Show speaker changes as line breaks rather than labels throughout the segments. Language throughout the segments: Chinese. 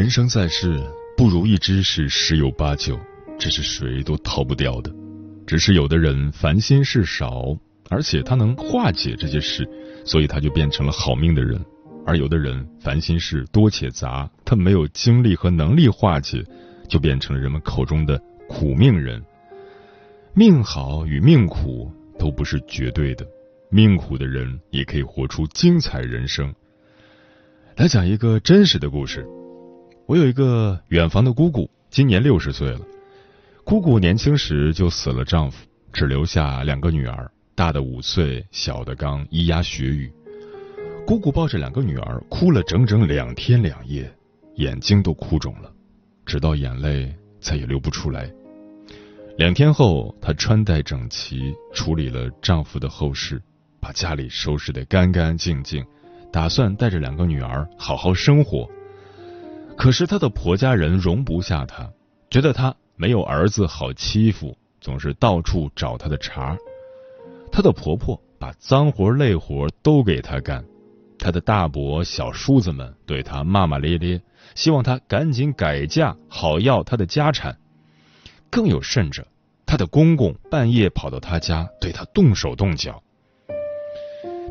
人生在世，不如意之事十有八九，这是谁都逃不掉的。只是有的人烦心事少，而且他能化解这些事，所以他就变成了好命的人；而有的人烦心事多且杂，他没有精力和能力化解，就变成了人们口中的苦命人。命好与命苦都不是绝对的，命苦的人也可以活出精彩人生。来讲一个真实的故事。我有一个远房的姑姑，今年六十岁了。姑姑年轻时就死了丈夫，只留下两个女儿，大的五岁，小的刚咿呀学语。姑姑抱着两个女儿哭了整整两天两夜，眼睛都哭肿了，直到眼泪再也流不出来。两天后，她穿戴整齐，处理了丈夫的后事，把家里收拾得干干净净，打算带着两个女儿好好生活。可是她的婆家人容不下她，觉得她没有儿子好欺负，总是到处找她的茬。她的婆婆把脏活累活都给她干，她的大伯、小叔子们对她骂骂咧咧，希望她赶紧改嫁，好要她的家产。更有甚者，她的公公半夜跑到她家，对她动手动脚。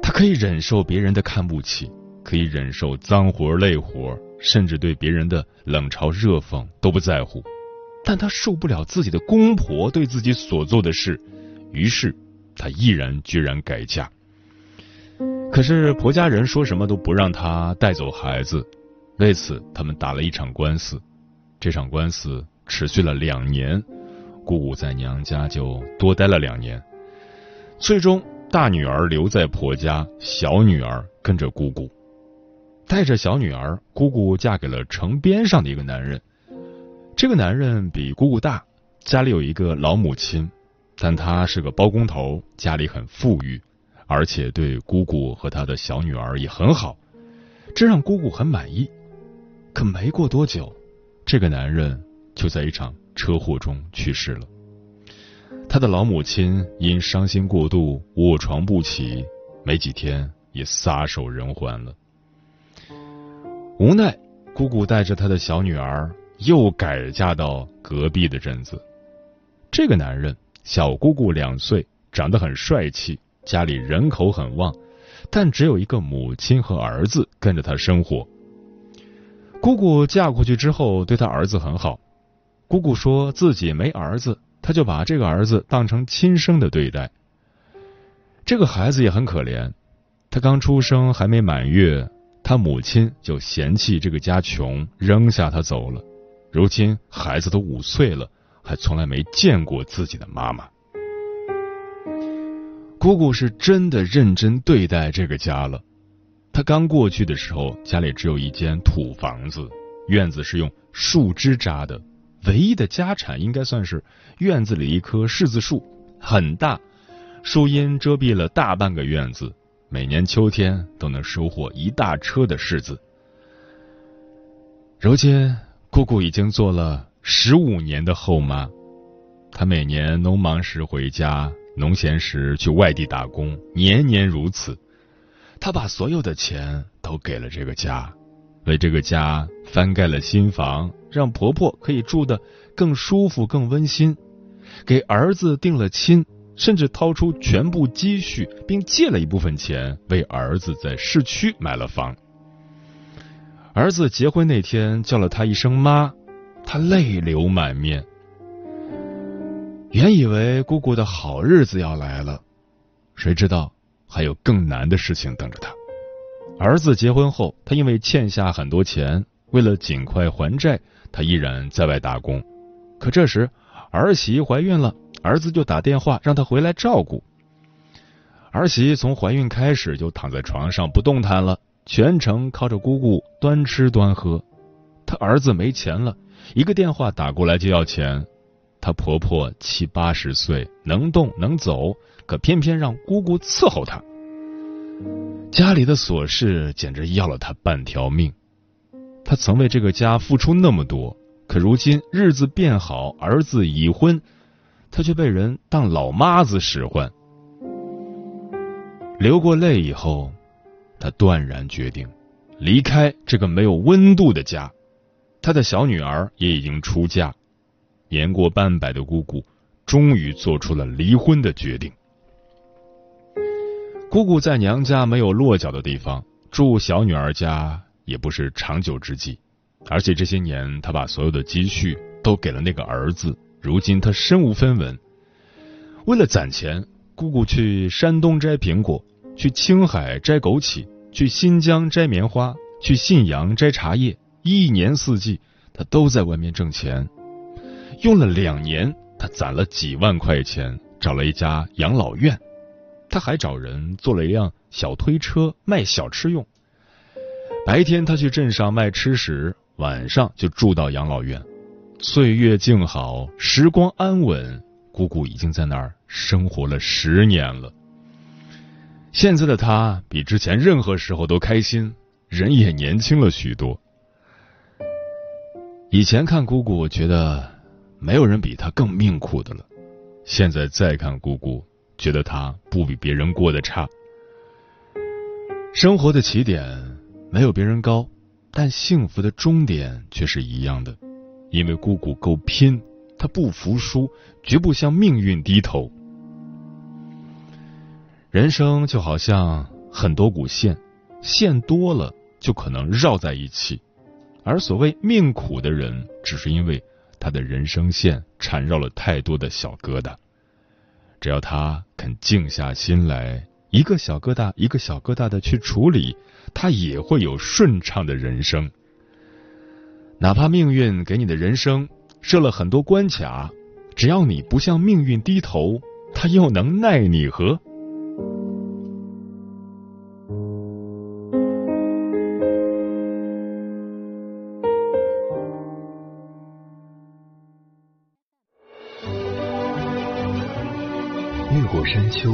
她可以忍受别人的看不起，可以忍受脏活累活。甚至对别人的冷嘲热讽都不在乎，但他受不了自己的公婆对自己所做的事，于是他毅然决然改嫁。可是婆家人说什么都不让他带走孩子，为此他们打了一场官司。这场官司持续了两年，姑姑在娘家就多待了两年。最终，大女儿留在婆家，小女儿跟着姑姑。带着小女儿，姑姑嫁给了城边上的一个男人。这个男人比姑姑大，家里有一个老母亲，但他是个包工头，家里很富裕，而且对姑姑和他的小女儿也很好，这让姑姑很满意。可没过多久，这个男人就在一场车祸中去世了。他的老母亲因伤心过度卧床不起，没几天也撒手人寰了。无奈，姑姑带着她的小女儿又改嫁到隔壁的镇子。这个男人小姑姑两岁，长得很帅气，家里人口很旺，但只有一个母亲和儿子跟着他生活。姑姑嫁过去之后，对她儿子很好。姑姑说自己没儿子，她就把这个儿子当成亲生的对待。这个孩子也很可怜，他刚出生还没满月。他母亲就嫌弃这个家穷，扔下他走了。如今孩子都五岁了，还从来没见过自己的妈妈。姑姑是真的认真对待这个家了。她刚过去的时候，家里只有一间土房子，院子是用树枝扎的，唯一的家产应该算是院子里一棵柿子树，很大，树荫遮蔽了大半个院子。每年秋天都能收获一大车的柿子。如今，姑姑已经做了十五年的后妈，她每年农忙时回家，农闲时去外地打工，年年如此。她把所有的钱都给了这个家，为这个家翻盖了新房，让婆婆可以住得更舒服、更温馨，给儿子定了亲。甚至掏出全部积蓄，并借了一部分钱为儿子在市区买了房。儿子结婚那天叫了他一声妈，他泪流满面。原以为姑姑的好日子要来了，谁知道还有更难的事情等着他。儿子结婚后，他因为欠下很多钱，为了尽快还债，他依然在外打工。可这时儿媳怀孕了，儿子就打电话让她回来照顾。儿媳从怀孕开始就躺在床上不动弹了，全程靠着姑姑端吃端喝。他儿子没钱了，一个电话打过来就要钱。她婆婆七八十岁，能动能走，可偏偏让姑姑伺候她。家里的琐事简直要了她半条命。她曾为这个家付出那么多，可如今日子变好，儿子已婚，她却被人当老妈子使唤。流过泪以后，她断然决定离开这个没有温度的家。她的小女儿也已经出嫁。年过半百的姑姑，终于做出了离婚的决定。姑姑在娘家没有落脚的地方，住小女儿家也不是长久之计。而且这些年，她把所有的积蓄都给了那个儿子，如今她身无分文。为了攒钱，姑姑去山东摘苹果，去青海摘枸杞，去新疆摘棉花，去信阳摘茶叶，一年四季，她都在外面挣钱。用了两年，他攒了几万块钱，找了一家养老院。他还找人做了一辆小推车卖小吃用。白天他去镇上卖吃食，晚上就住到养老院。岁月静好，时光安稳，姑姑已经在那儿生活了十年了。现在的他比之前任何时候都开心，人也年轻了许多。以前看姑姑，我觉得。没有人比他更命苦的了。现在再看姑姑，觉得她不比别人过得差。生活的起点没有别人高，但幸福的终点却是一样的。因为姑姑够拼，她不服输，绝不向命运低头。人生就好像很多股线，线多了就可能绕在一起，而所谓命苦的人，只是因为。他的人生线缠绕了太多的小疙瘩，只要他肯静下心来，一个小疙瘩一个小疙瘩的去处理，他也会有顺畅的人生。哪怕命运给你的人生设了很多关卡，只要你不向命运低头，他又能奈你何？
越过山丘，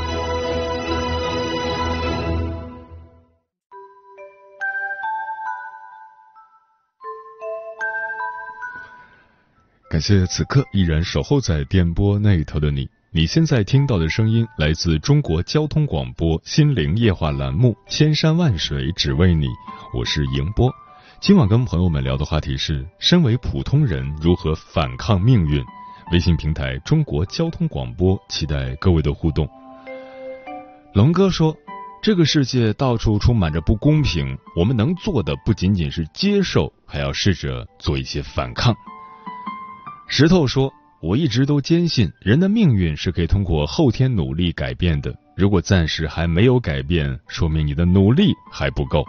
感谢此刻依然守候在电波那头的你。你现在听到的声音来自中国交通广播心灵夜话栏目《千山万水只为你》，我是迎波。今晚跟朋友们聊的话题是：身为普通人如何反抗命运？微信平台中国交通广播，期待各位的互动。龙哥说：“这个世界到处充满着不公平，我们能做的不仅仅是接受，还要试着做一些反抗。”石头说：“我一直都坚信，人的命运是可以通过后天努力改变的。如果暂时还没有改变，说明你的努力还不够。”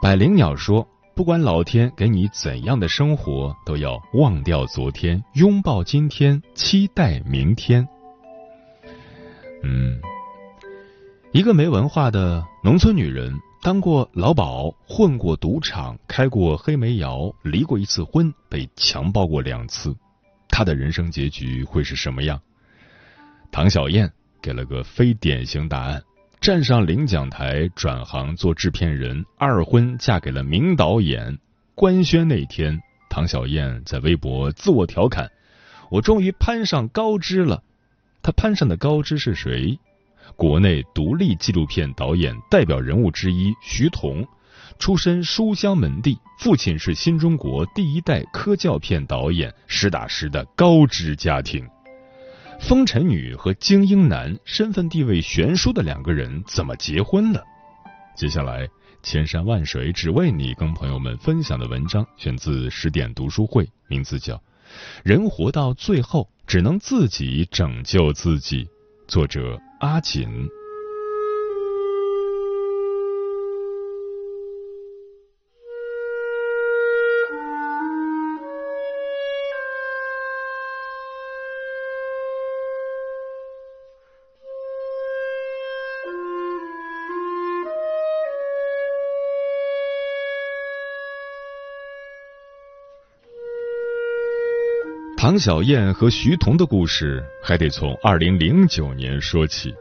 百灵鸟说：“不管老天给你怎样的生活，都要忘掉昨天，拥抱今天，期待明天。”嗯，一个没文化的农村女人。当过老鸨，混过赌场，开过黑煤窑，离过一次婚，被强暴过两次，他的人生结局会是什么样？唐小燕给了个非典型答案：站上领奖台，转行做制片人，二婚嫁给了名导演。官宣那天，唐小燕在微博自我调侃：“我终于攀上高枝了。”她攀上的高枝是谁？国内独立纪录片导演代表人物之一徐桐，出身书香门第，父亲是新中国第一代科教片导演，实打实的高知家庭。风尘女和精英男身份地位悬殊的两个人怎么结婚了？接下来，千山万水只为你，跟朋友们分享的文章选自十点读书会，名字叫《人活到最后只能自己拯救自己》，作者阿锦。唐小燕和徐桐的故事还得从二零零九年说起。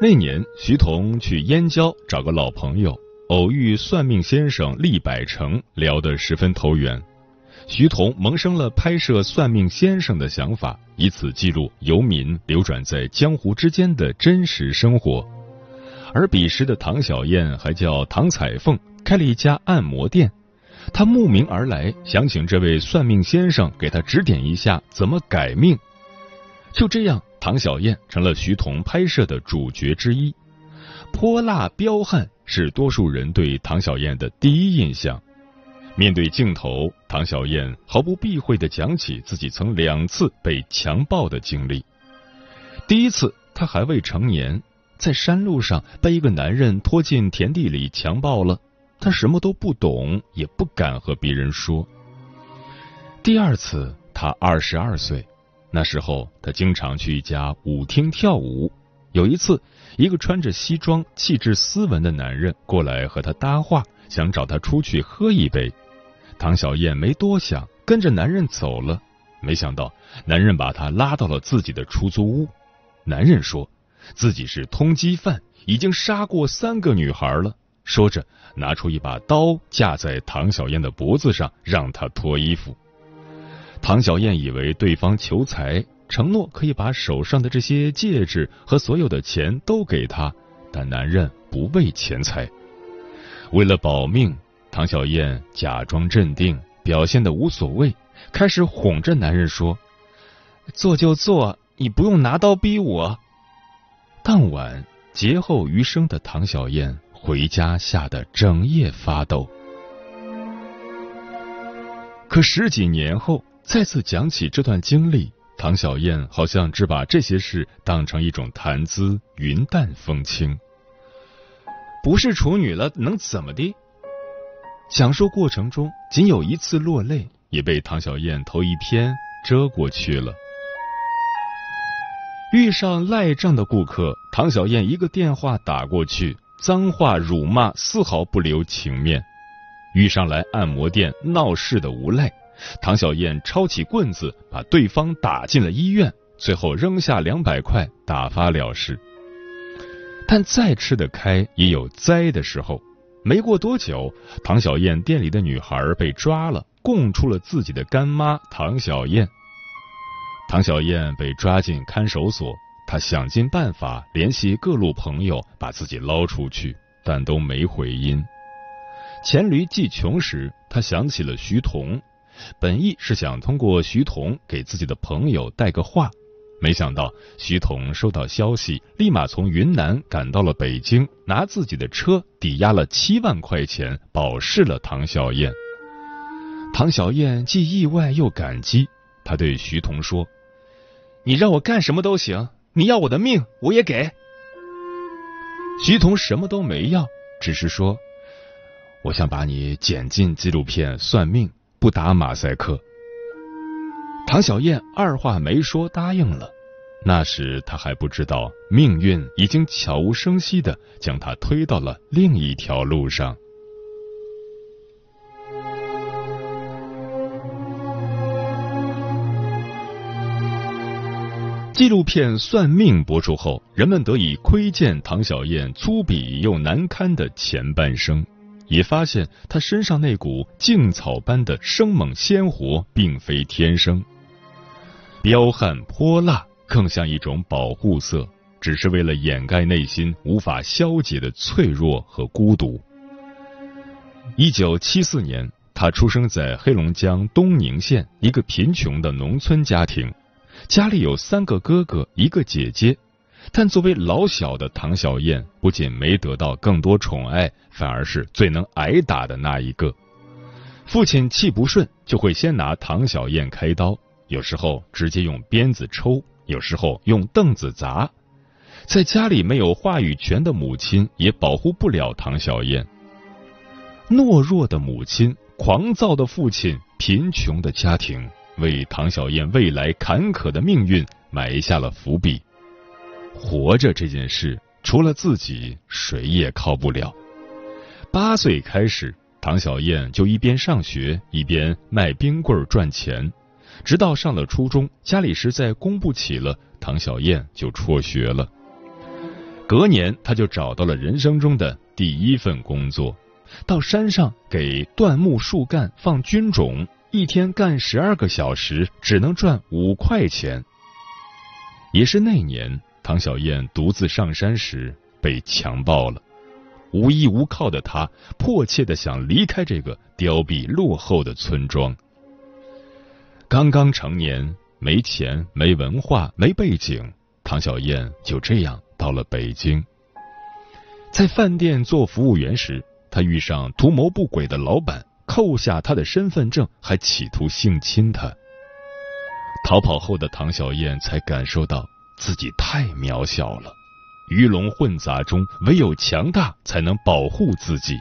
那年，徐桐去燕郊找个老朋友，偶遇算命先生厉百成，聊得十分投缘。徐桐萌生了拍摄算命先生的想法，以此记录游民流转在江湖之间的真实生活。而彼时的唐小燕还叫唐彩凤，开了一家按摩店。他慕名而来，想请这位算命先生给他指点一下怎么改命。就这样，唐小燕成了徐桐拍摄的主角之一。泼辣彪悍是多数人对唐小燕的第一印象。面对镜头，唐小燕毫不避讳地讲起自己曾两次被强暴的经历。第一次，她还未成年，在山路上被一个男人拖进田地里强暴了。他什么都不懂，也不敢和别人说。第二次，他二十二岁，那时候他经常去一家舞厅跳舞。有一次，一个穿着西装、气质斯文的男人过来和他搭话，想找他出去喝一杯。唐小燕没多想，跟着男人走了。没想到，男人把他拉到了自己的出租屋。男人说自己是通缉犯，已经杀过三个女孩了。说着，拿出一把刀架在唐小燕的脖子上，让她脱衣服。唐小燕以为对方求财，承诺可以把手上的这些戒指和所有的钱都给他，但男人不为钱财。为了保命，唐小燕假装镇定，表现的无所谓，开始哄着男人说：“做就做，你不用拿刀逼我。”当晚劫后余生的唐小燕。回家吓得整夜发抖，可十几年后再次讲起这段经历，唐小燕好像只把这些事当成一种谈资，云淡风轻。不是处女了能怎么的？讲述过程中仅有一次落泪，也被唐小燕头一偏遮过去了。遇上赖账的顾客，唐小燕一个电话打过去。脏话辱骂丝毫不留情面，遇上来按摩店闹事的无赖，唐小燕抄起棍子把对方打进了医院，最后扔下两百块打发了事。但再吃得开也有栽的时候，没过多久，唐小燕店里的女孩被抓了，供出了自己的干妈唐小燕。唐小燕被抓进看守所。他想尽办法联系各路朋友，把自己捞出去，但都没回音。黔驴技穷时，他想起了徐桐，本意是想通过徐桐给自己的朋友带个话，没想到徐桐收到消息，立马从云南赶到了北京，拿自己的车抵押了七万块钱，保释了唐小燕。唐小燕既意外又感激，他对徐桐说：“你让我干什么都行。”你要我的命，我也给。徐桐什么都没要，只是说：“我想把你剪进纪录片算命，不打马赛克。”唐小燕二话没说答应了。那时她还不知道，命运已经悄无声息的将她推到了另一条路上。纪录片《算命》播出后，人们得以窥见唐小燕粗鄙又难堪的前半生。也发现她身上那股劲草般的生猛鲜活并非天生，彪悍泼辣更像一种保护色，只是为了掩盖内心无法消解的脆弱和孤独。一九七四年，他出生在黑龙江东宁县一个贫穷的农村家庭，家里有三个哥哥，一个姐姐。但作为老小的唐小燕，不仅没得到更多宠爱，反而是最能挨打的那一个。父亲气不顺，就会先拿唐小燕开刀，有时候直接用鞭子抽，有时候用凳子砸。在家里没有话语权的母亲，也保护不了唐小燕。懦弱的母亲，狂躁的父亲，贫穷的家庭，为唐小燕未来坎坷的命运埋下了伏笔。活着这件事，除了自己，谁也靠不了。八岁开始，唐小燕就一边上学一边卖冰棍赚钱，直到上了初中，家里实在供不起了，唐小燕就辍学了。隔年，他就找到了人生中的第一份工作，到山上给椴木树干放菌种，一天干十二个小时，只能赚五块钱。也是那年。唐小燕独自上山时被强暴了，无依无靠的她迫切的想离开这个凋敝落后的村庄。刚刚成年，没钱、没文化、没背景，唐小燕就这样到了北京。在饭店做服务员时，她遇上图谋不轨的老板，扣下他的身份证，还企图性侵他。逃跑后的唐小燕才感受到。自己太渺小了，鱼龙混杂中，唯有强大才能保护自己。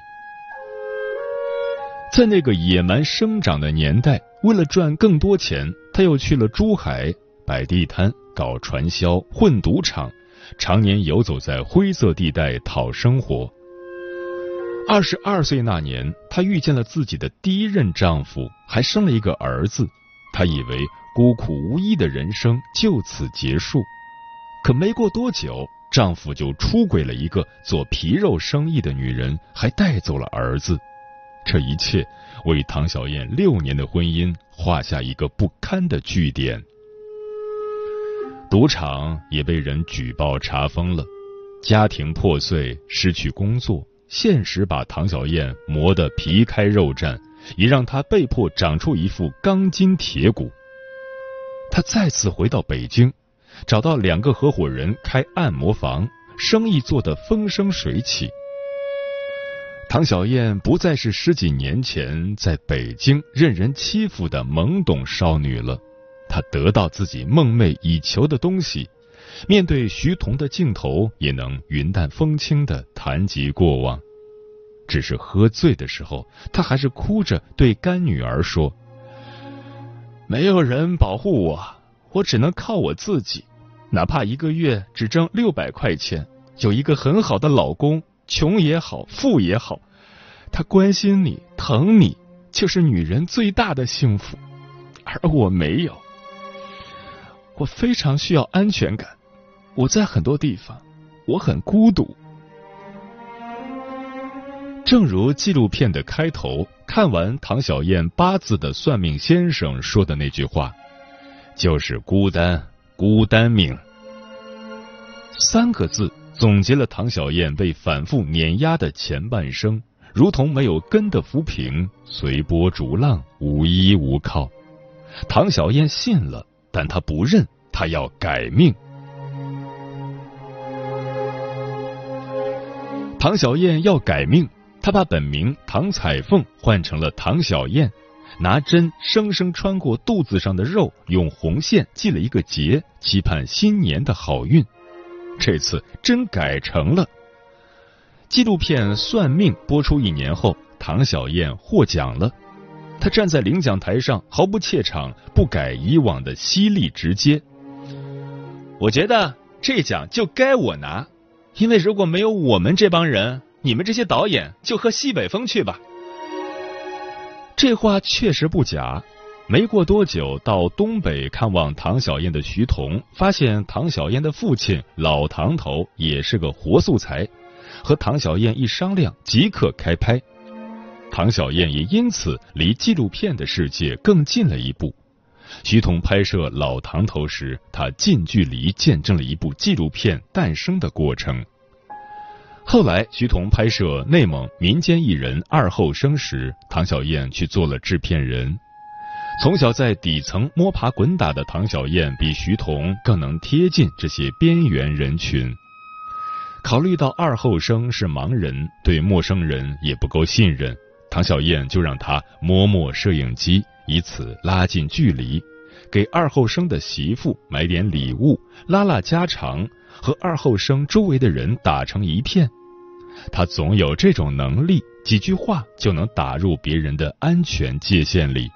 在那个野蛮生长的年代，为了赚更多钱，他又去了珠海摆地摊、搞传销、混赌场，常年游走在灰色地带讨生活。二十二岁那年，她遇见了自己的第一任丈夫，还生了一个儿子。她以为孤苦无依的人生就此结束。可没过多久，丈夫就出轨了一个做皮肉生意的女人，还带走了儿子。这一切为唐小燕六年的婚姻画下一个不堪的句点。赌场也被人举报查封了，家庭破碎，失去工作，现实把唐小燕磨得皮开肉绽，也让她被迫长出一副钢筋铁骨。她再次回到北京。找到两个合伙人开按摩房，生意做得风生水起。唐小燕不再是十几年前在北京任人欺负的懵懂少女了，她得到自己梦寐以求的东西，面对徐桐的镜头也能云淡风轻的谈及过往。只是喝醉的时候，她还是哭着对干女儿说：“没有人保护我，我只能靠我自己。”哪怕一个月只挣六百块钱，有一个很好的老公，穷也好，富也好，他关心你，疼你，就是女人最大的幸福。而我没有，我非常需要安全感。我在很多地方，我很孤独。正如纪录片的开头，看完唐小燕八字的算命先生说的那句话，就是孤单。孤单命，三个字总结了唐小燕被反复碾压的前半生，如同没有根的浮萍，随波逐浪，无依无靠。唐小燕信了，但她不认，她要改命。唐小燕要改命，她把本名唐彩凤换成了唐小燕。拿针生生穿过肚子上的肉，用红线系了一个结，期盼新年的好运。这次真改成了。纪录片《算命》播出一年后，唐小燕获奖了。她站在领奖台上，毫不怯场，不改以往的犀利直接。我觉得这奖就该我拿，因为如果没有我们这帮人，你们这些导演就喝西北风去吧。这话确实不假。没过多久，到东北看望唐小燕的徐桐，发现唐小燕的父亲老唐头也是个活素材，和唐小燕一商量，即刻开拍。唐小燕也因此离纪录片的世界更近了一步。徐桐拍摄《老唐头》时，他近距离见证了一部纪录片诞生的过程。后来，徐桐拍摄内蒙民间艺人二后生时，唐小燕去做了制片人。从小在底层摸爬滚打的唐小燕，比徐桐更能贴近这些边缘人群。考虑到二后生是盲人，对陌生人也不够信任，唐小燕就让他摸摸摄影机，以此拉近距离，给二后生的媳妇买点礼物，拉拉家常，和二后生周围的人打成一片。他总有这种能力，几句话就能打入别人的安全界限里。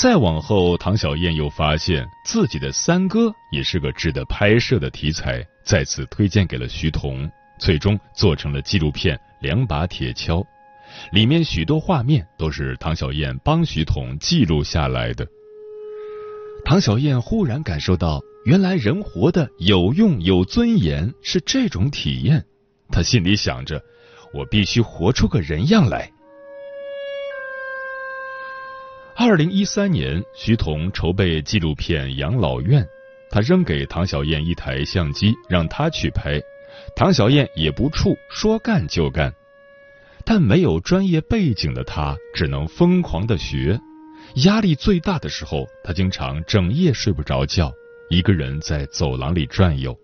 再往后，唐小燕又发现自己的三哥也是个值得拍摄的题材，再次推荐给了徐桐，最终做成了纪录片《两把铁锹》，里面许多画面都是唐小燕帮徐桐记录下来的。唐小燕忽然感受到，原来人活得有用、有尊严是这种体验。她心里想着，我必须活出个人样来。二零一三年，徐桐筹备纪录片《养老院》，他扔给唐小燕一台相机，让她去拍。唐小燕也不怵，说干就干。但没有专业背景的他，只能疯狂的学。压力最大的时候，他经常整夜睡不着觉，一个人在走廊里转悠。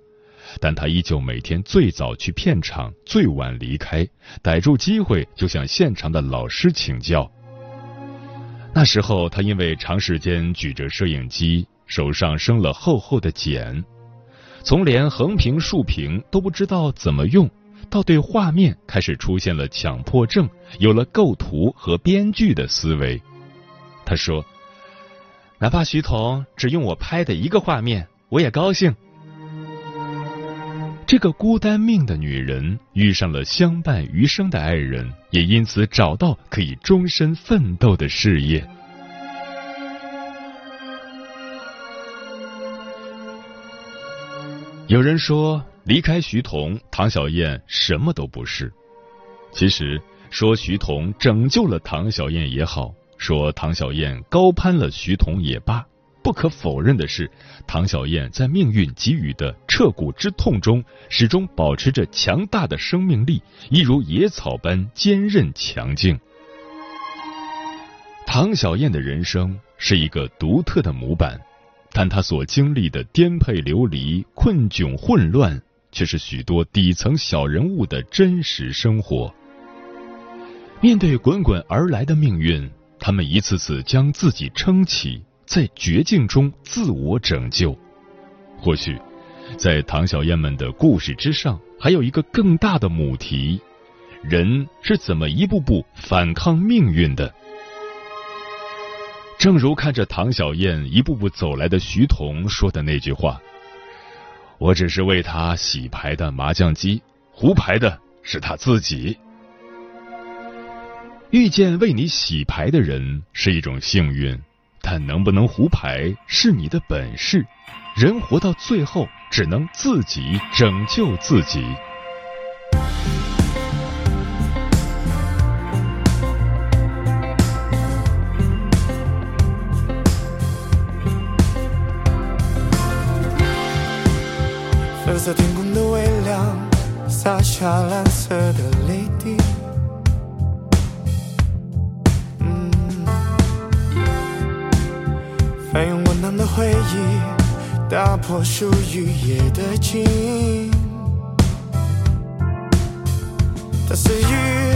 但他依旧每天最早去片场，最晚离开，逮住机会就向现场的老师请教。那时候，他因为长时间举着摄影机，手上生了厚厚的茧，从连横屏竖屏都不知道怎么用，到对画面开始出现了强迫症，有了构图和编剧的思维。他说：“哪怕徐彤只用我拍的一个画面，我也高兴。”这个孤单命的女人遇上了相伴余生的爱人，也因此找到可以终身奋斗的事业。有人说，离开徐桐，唐小燕什么都不是。其实，说徐桐拯救了唐小燕也好，说唐小燕高攀了徐桐也罢。不可否认的是，唐小燕在命运给予的彻骨之痛中，始终保持着强大的生命力，一如野草般坚韧强劲。唐小燕的人生是一个独特的模板，但她所经历的颠沛流离、困窘混乱，却是许多底层小人物的真实生活。面对滚滚而来的命运，他们一次次将自己撑起。在绝境中自我拯救，或许，在唐小燕们的故事之上，还有一个更大的母题：人是怎么一步步反抗命运的？正如看着唐小燕一步步走来的徐桐说的那句话：“我只是为他洗牌的麻将机，胡牌的是他自己。”遇见为你洗牌的人是一种幸运。但能不能胡牌是你的本事，人活到最后只能自己拯救自己。
色天空的微亮，洒下蓝色的泪滴。翻涌滚烫的回忆，打破属于夜的静。它似于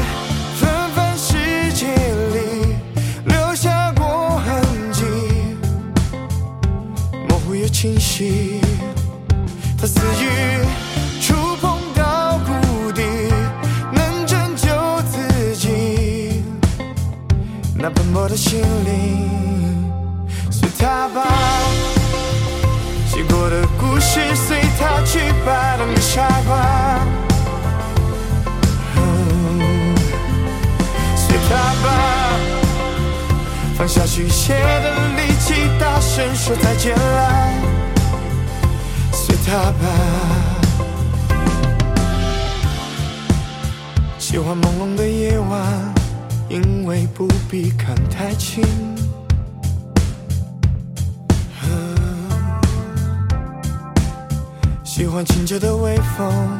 喜欢清澈的微风，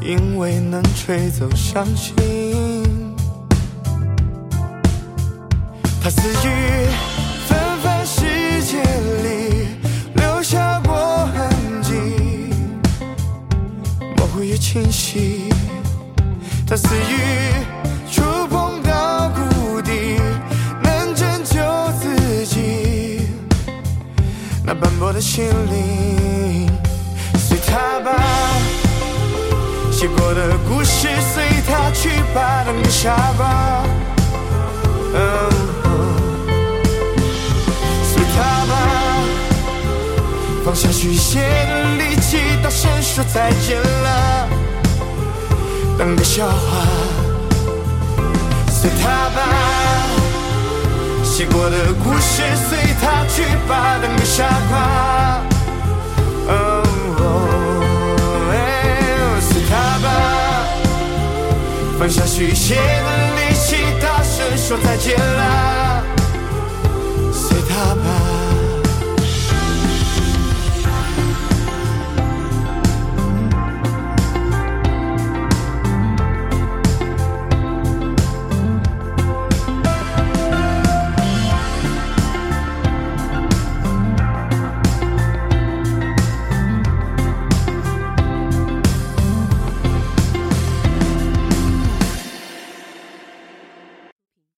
因为能吹走伤心。它似于纷繁世界里留下过痕迹，模糊又清晰。它似于触碰到谷底，能拯救自己那斑驳的心灵。过的故事随他去吧，当个傻瓜。哦随他吧，放下虚写的力气，大声说再见了，当个笑话。随他吧，写过的故事随他去吧，当个傻瓜。放下虚写的力气，大声说再见了。